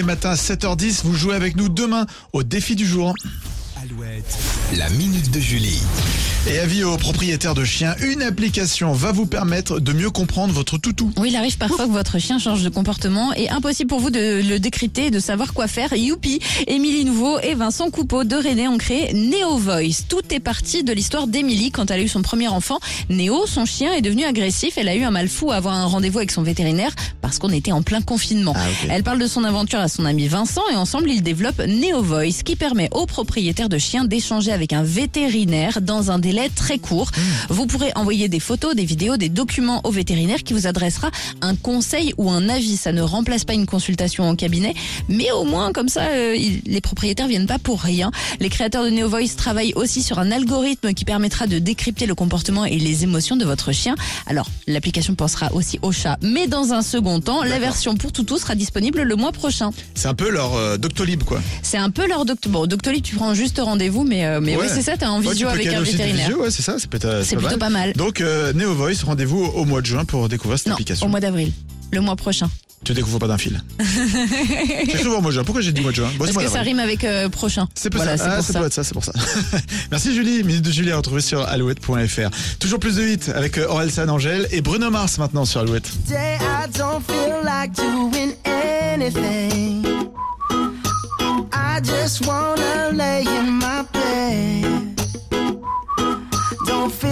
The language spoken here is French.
les matins à 7h10. Vous jouez avec nous demain au défi du jour. Alouette, la minute de Julie. Et avis aux propriétaires de chiens, une application va vous permettre de mieux comprendre votre toutou. Oui, il arrive parfois que votre chien change de comportement et impossible pour vous de le décrypter et de savoir quoi faire. Youpi, Émilie Nouveau et Vincent Coupeau de René ont créé Neo Voice. Tout est parti de l'histoire d'Émilie quand elle a eu son premier enfant. Néo, son chien, est devenu agressif. Elle a eu un mal fou à avoir un rendez-vous avec son vétérinaire parce qu'on était en plein confinement. Ah. Elle parle de son aventure à son ami Vincent et ensemble ils développent Neo Voice qui permet aux propriétaires de chiens d'échanger avec un vétérinaire dans un délai très court. Vous pourrez envoyer des photos, des vidéos, des documents au vétérinaire qui vous adressera un conseil ou un avis. Ça ne remplace pas une consultation en cabinet, mais au moins comme ça euh, les propriétaires viennent pas pour rien. Les créateurs de Neo Voice travaillent aussi sur un algorithme qui permettra de décrypter le comportement et les émotions de votre chien. Alors, l'application pensera aussi au chat, mais dans un second temps, la version pour toutou sera disponible le mois prochain. C'est un peu leur euh, Doctolib, quoi. C'est un peu leur docteur. Bon, Doctolib, tu prends juste rendez-vous, mais, euh, mais Ouais. ouais, c'est ça, t'as un Ouais, visio avec un vétérinaire. Ouais, c'est ça, c'est peut-être, euh, C'est plutôt pas mal. Donc, euh, Neo Voice, rendez-vous au mois de juin pour découvrir cette Non, application. au mois d'avril. Le mois prochain. Tu découvres pas d'un fil. J'ai cru voir au mois de juin. Pourquoi j'ai dit mois de juin Bon, Parce que ça rime avec euh, prochain. C'est pour voilà, ça. c'est Ah, pour ça ça. doit être ça, c'est pour ça. Merci Julie. Minute de Julie à retrouver sur alouette.fr. Toujours plus de hits avec euh, Orelsan Angèle et Bruno Mars maintenant sur Alouette. Day I don't feel like doing anything. I just wanna lay in my bed. feel